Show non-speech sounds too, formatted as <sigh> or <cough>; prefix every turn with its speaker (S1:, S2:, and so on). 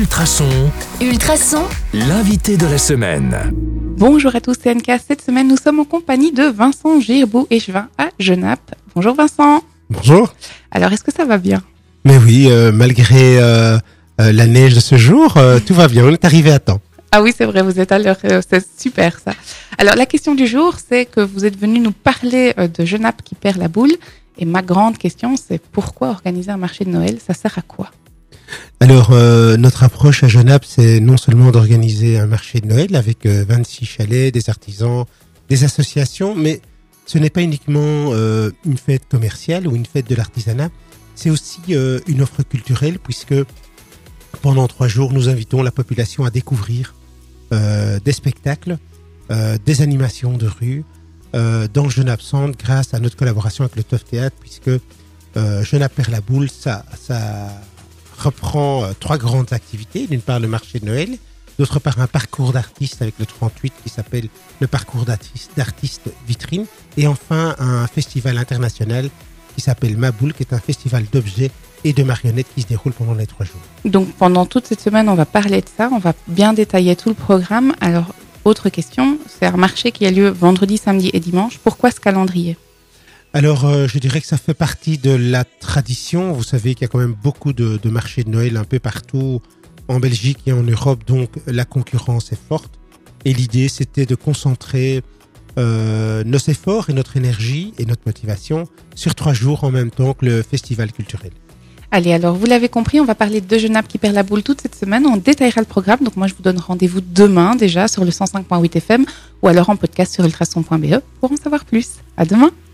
S1: Ultrason,
S2: Ultrason,
S1: l'invité de la semaine.
S3: Bonjour à tous, c'est NK. Cette semaine, nous sommes en compagnie de Vincent Girbou-Échevin à Genappe. Bonjour Vincent.
S4: Bonjour.
S3: Alors, est-ce que ça va bien?
S4: Mais oui, euh, malgré euh, euh, la neige de ce jour, euh, <laughs> tout va bien. On est arrivé à temps.
S3: Ah oui, c'est vrai, vous êtes à l'heure, euh, c'est super ça. Alors, la question du jour, c'est que vous êtes venu nous parler euh, de Genappe qui perd la boule. Et ma grande question, c'est pourquoi organiser un marché de Noël Ça sert à quoi?
S4: Alors, euh, notre approche à Genappe, c'est non seulement d'organiser un marché de Noël avec euh, 26 chalets, des artisans, des associations, mais ce n'est pas uniquement euh, une fête commerciale ou une fête de l'artisanat, c'est aussi euh, une offre culturelle puisque pendant trois jours, nous invitons la population à découvrir euh, des spectacles, euh, des animations de rue euh, dans Genappe Centre grâce à notre collaboration avec le Toff Théâtre puisque euh, la boule, ça, ça reprend euh, trois grandes activités. D'une part, le marché de Noël. D'autre part, un parcours d'artistes avec le 38 qui s'appelle le parcours d'artistes vitrine. Et enfin, un festival international qui s'appelle Maboule, qui est un festival d'objets et de marionnettes qui se déroule pendant les trois jours.
S3: Donc, pendant toute cette semaine, on va parler de ça, on va bien détailler tout le programme. Alors, autre question, c'est un marché qui a lieu vendredi, samedi et dimanche. Pourquoi ce calendrier?
S4: Alors, euh, je dirais que ça fait partie de la tradition. Vous savez qu'il y a quand même beaucoup de, marchés de Noël un peu partout en Belgique et en Europe, donc la concurrence est forte. Et l'idée, c'était de concentrer euh, nos efforts et notre énergie et notre motivation sur trois jours en même temps que le festival culturel.
S3: Allez, alors vous l'avez compris, on va parler de Genappe qui perd la boule toute cette semaine. On détaillera le programme. Donc moi, je vous donne rendez-vous demain déjà sur le 105.8 FM ou alors en podcast sur ultrason.be pour en savoir plus. À demain.